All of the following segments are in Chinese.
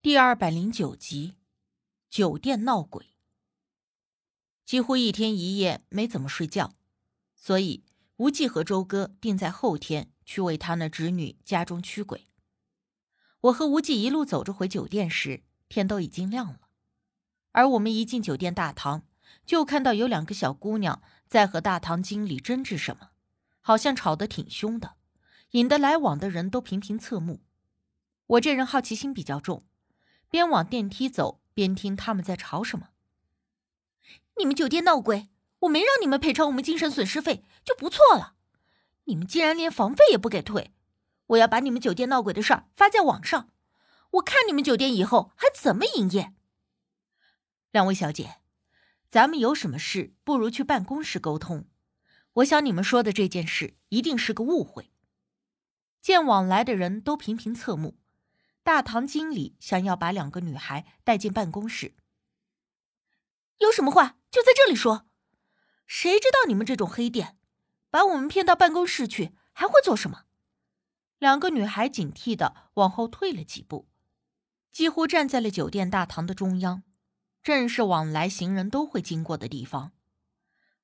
第二百零九集，酒店闹鬼。几乎一天一夜没怎么睡觉，所以无忌和周哥定在后天去为他那侄女家中驱鬼。我和无忌一路走着回酒店时，天都已经亮了。而我们一进酒店大堂，就看到有两个小姑娘在和大堂经理争执什么，好像吵得挺凶的，引得来往的人都频频侧目。我这人好奇心比较重。边往电梯走，边听他们在吵什么。你们酒店闹鬼，我没让你们赔偿我们精神损失费就不错了，你们竟然连房费也不给退！我要把你们酒店闹鬼的事儿发在网上，我看你们酒店以后还怎么营业。两位小姐，咱们有什么事不如去办公室沟通。我想你们说的这件事一定是个误会。见往来的人都频频侧目。大堂经理想要把两个女孩带进办公室，有什么话就在这里说。谁知道你们这种黑店，把我们骗到办公室去，还会做什么？两个女孩警惕的往后退了几步，几乎站在了酒店大堂的中央，正是往来行人都会经过的地方。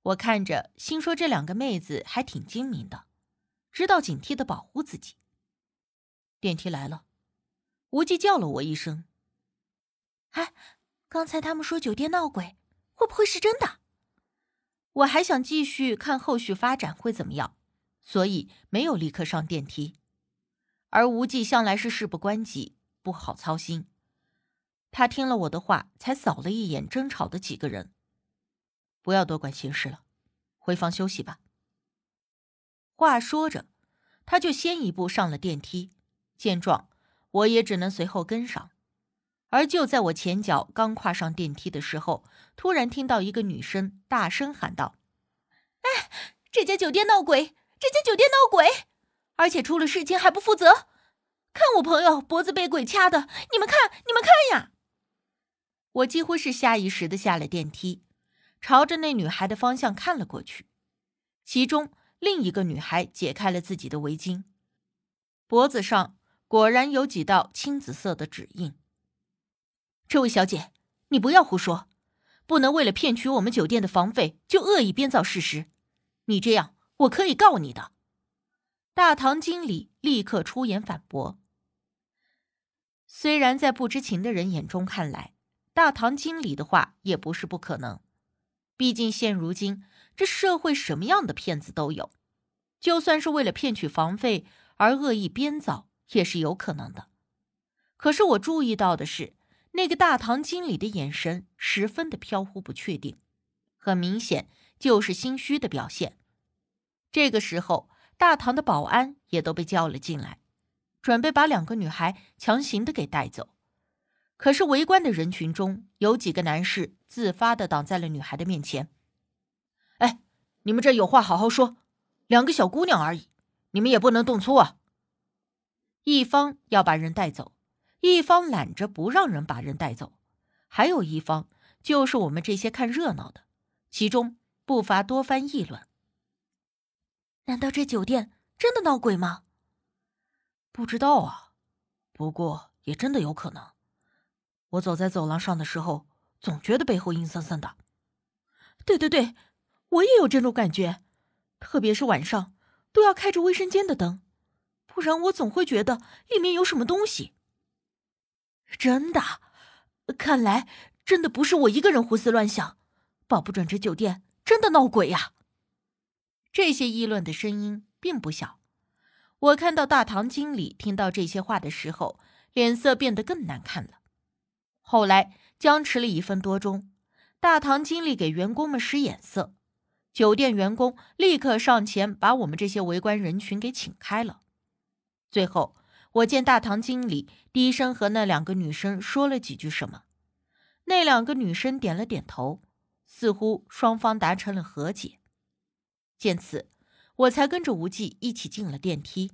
我看着，心说这两个妹子还挺精明的，知道警惕的保护自己。电梯来了。无忌叫了我一声：“哎，刚才他们说酒店闹鬼，会不会是真的？”我还想继续看后续发展会怎么样，所以没有立刻上电梯。而无忌向来是事不关己，不好操心。他听了我的话，才扫了一眼争吵的几个人，不要多管闲事了，回房休息吧。话说着，他就先一步上了电梯。见状。我也只能随后跟上，而就在我前脚刚跨上电梯的时候，突然听到一个女生大声喊道：“哎，这家酒店闹鬼！这家酒店闹鬼！而且出了事情还不负责！看我朋友脖子被鬼掐的，你们看，你们看呀！”我几乎是下意识的下了电梯，朝着那女孩的方向看了过去。其中另一个女孩解开了自己的围巾，脖子上。果然有几道青紫色的指印。这位小姐，你不要胡说，不能为了骗取我们酒店的房费就恶意编造事实。你这样，我可以告你的。大堂经理立刻出言反驳。虽然在不知情的人眼中看来，大堂经理的话也不是不可能。毕竟现如今这社会什么样的骗子都有，就算是为了骗取房费而恶意编造。也是有可能的，可是我注意到的是，那个大堂经理的眼神十分的飘忽不确定，很明显就是心虚的表现。这个时候，大堂的保安也都被叫了进来，准备把两个女孩强行的给带走。可是围观的人群中有几个男士自发的挡在了女孩的面前。哎，你们这有话好好说，两个小姑娘而已，你们也不能动粗啊！一方要把人带走，一方揽着不让人把人带走，还有一方就是我们这些看热闹的，其中不乏多番议论。难道这酒店真的闹鬼吗？不知道啊，不过也真的有可能。我走在走廊上的时候，总觉得背后阴森森的。对对对，我也有这种感觉，特别是晚上都要开着卫生间的灯。不然我总会觉得里面有什么东西。真的，看来真的不是我一个人胡思乱想，保不准这酒店真的闹鬼呀。这些议论的声音并不小。我看到大堂经理听到这些话的时候，脸色变得更难看了。后来僵持了一分多钟，大堂经理给员工们使眼色，酒店员工立刻上前把我们这些围观人群给请开了。最后，我见大堂经理低声和那两个女生说了几句什么，那两个女生点了点头，似乎双方达成了和解。见此，我才跟着无忌一起进了电梯。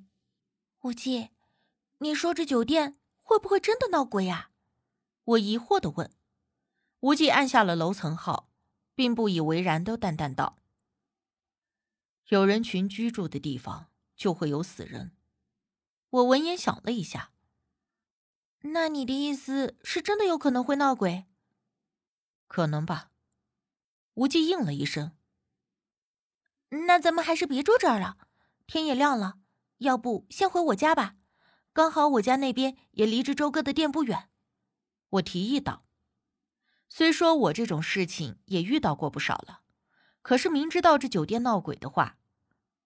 无忌，你说这酒店会不会真的闹鬼呀？我疑惑的问。无忌按下了楼层号，并不以为然的淡淡道：“有人群居住的地方，就会有死人。”我闻言想了一下，那你的意思是真的有可能会闹鬼？可能吧。无忌应了一声。那咱们还是别住这儿了，天也亮了，要不先回我家吧？刚好我家那边也离着周哥的店不远。我提议道。虽说我这种事情也遇到过不少了，可是明知道这酒店闹鬼的话，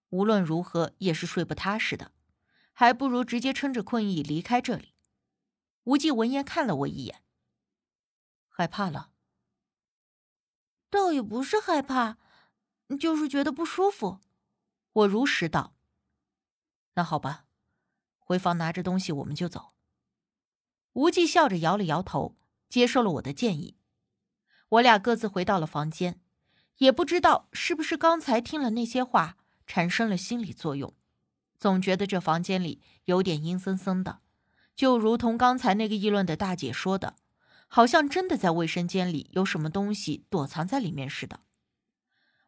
无论如何也是睡不踏实的，还不如直接撑着困意离开这里。无忌闻言看了我一眼，害怕了。倒也不是害怕，就是觉得不舒服。我如实道：“那好吧，回房拿着东西，我们就走。”无忌笑着摇了摇头，接受了我的建议。我俩各自回到了房间，也不知道是不是刚才听了那些话产生了心理作用，总觉得这房间里有点阴森森的，就如同刚才那个议论的大姐说的。好像真的在卫生间里有什么东西躲藏在里面似的。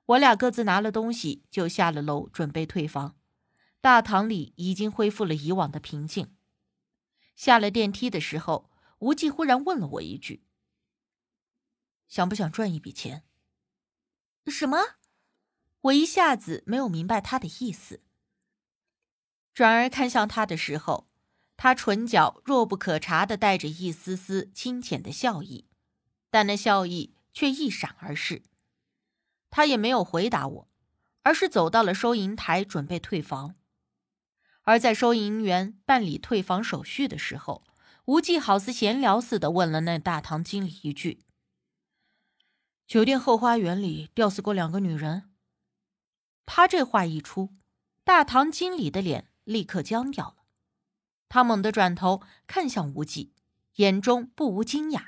我俩各自拿了东西，就下了楼，准备退房。大堂里已经恢复了以往的平静。下了电梯的时候，无忌忽然问了我一句：“想不想赚一笔钱？”什么？我一下子没有明白他的意思，转而看向他的时候。他唇角若不可察的带着一丝丝清浅的笑意，但那笑意却一闪而逝。他也没有回答我，而是走到了收银台准备退房。而在收银员办理退房手续的时候，无忌好似闲聊似的问了那大堂经理一句：“酒店后花园里吊死过两个女人。”他这话一出，大堂经理的脸立刻僵掉了。他猛地转头看向无忌，眼中不无惊讶，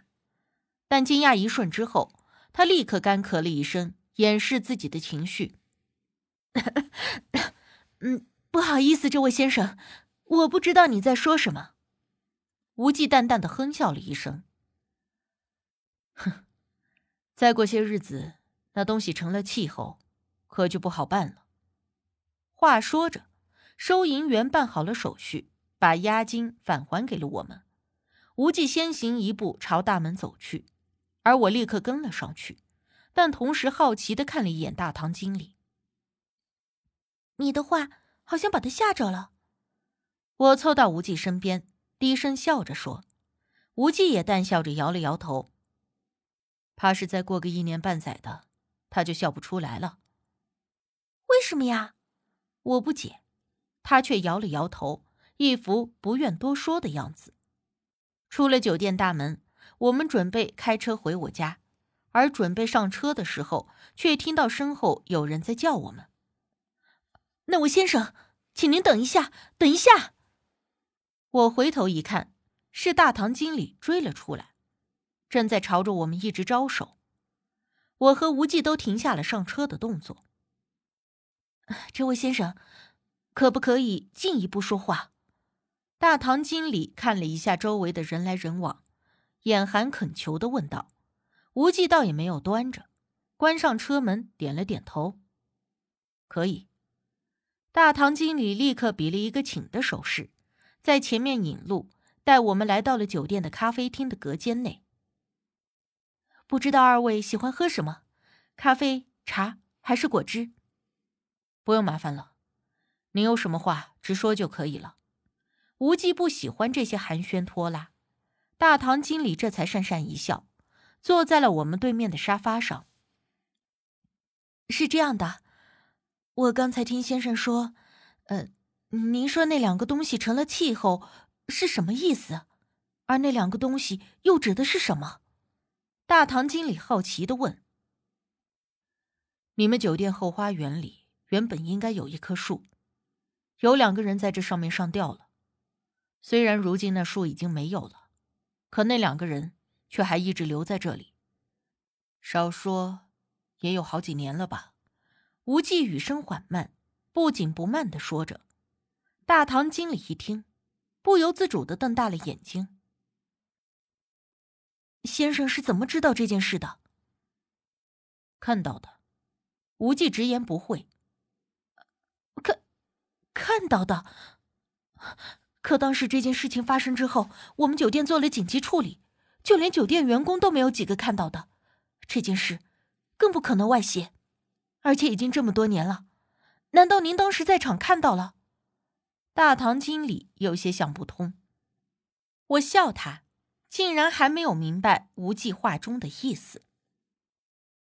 但惊讶一瞬之后，他立刻干咳了一声，掩饰自己的情绪。嗯，不好意思，这位先生，我不知道你在说什么。无忌淡淡的哼笑了一声，哼，再过些日子，那东西成了气候，可就不好办了。话说着，收银员办好了手续。把押金返还给了我们，无忌先行一步朝大门走去，而我立刻跟了上去，但同时好奇的看了一眼大堂经理。你的话好像把他吓着了。我凑到无忌身边，低声笑着说，无忌也淡笑着摇了摇头，怕是再过个一年半载的，他就笑不出来了。为什么呀？我不解，他却摇了摇头。一副不愿多说的样子。出了酒店大门，我们准备开车回我家，而准备上车的时候，却听到身后有人在叫我们：“那位先生，请您等一下，等一下！”我回头一看，是大堂经理追了出来，正在朝着我们一直招手。我和无忌都停下了上车的动作。这位先生，可不可以进一步说话？大堂经理看了一下周围的人来人往，眼含恳求的问道：“无忌倒也没有端着，关上车门，点了点头，可以。”大堂经理立刻比了一个请的手势，在前面引路，带我们来到了酒店的咖啡厅的隔间内。不知道二位喜欢喝什么？咖啡、茶还是果汁？不用麻烦了，您有什么话直说就可以了。无忌不喜欢这些寒暄拖拉，大堂经理这才讪讪一笑，坐在了我们对面的沙发上。是这样的，我刚才听先生说，呃，您说那两个东西成了气候是什么意思？而那两个东西又指的是什么？大堂经理好奇的问。你们酒店后花园里原本应该有一棵树，有两个人在这上面上吊了。虽然如今那树已经没有了，可那两个人却还一直留在这里。少说也有好几年了吧？无忌语声缓慢，不紧不慢的说着。大堂经理一听，不由自主的瞪大了眼睛。先生是怎么知道这件事的？看到的。无忌直言不讳。看，到的。可当时这件事情发生之后，我们酒店做了紧急处理，就连酒店员工都没有几个看到的。这件事更不可能外泄，而且已经这么多年了，难道您当时在场看到了？大堂经理有些想不通。我笑他，竟然还没有明白无忌话中的意思。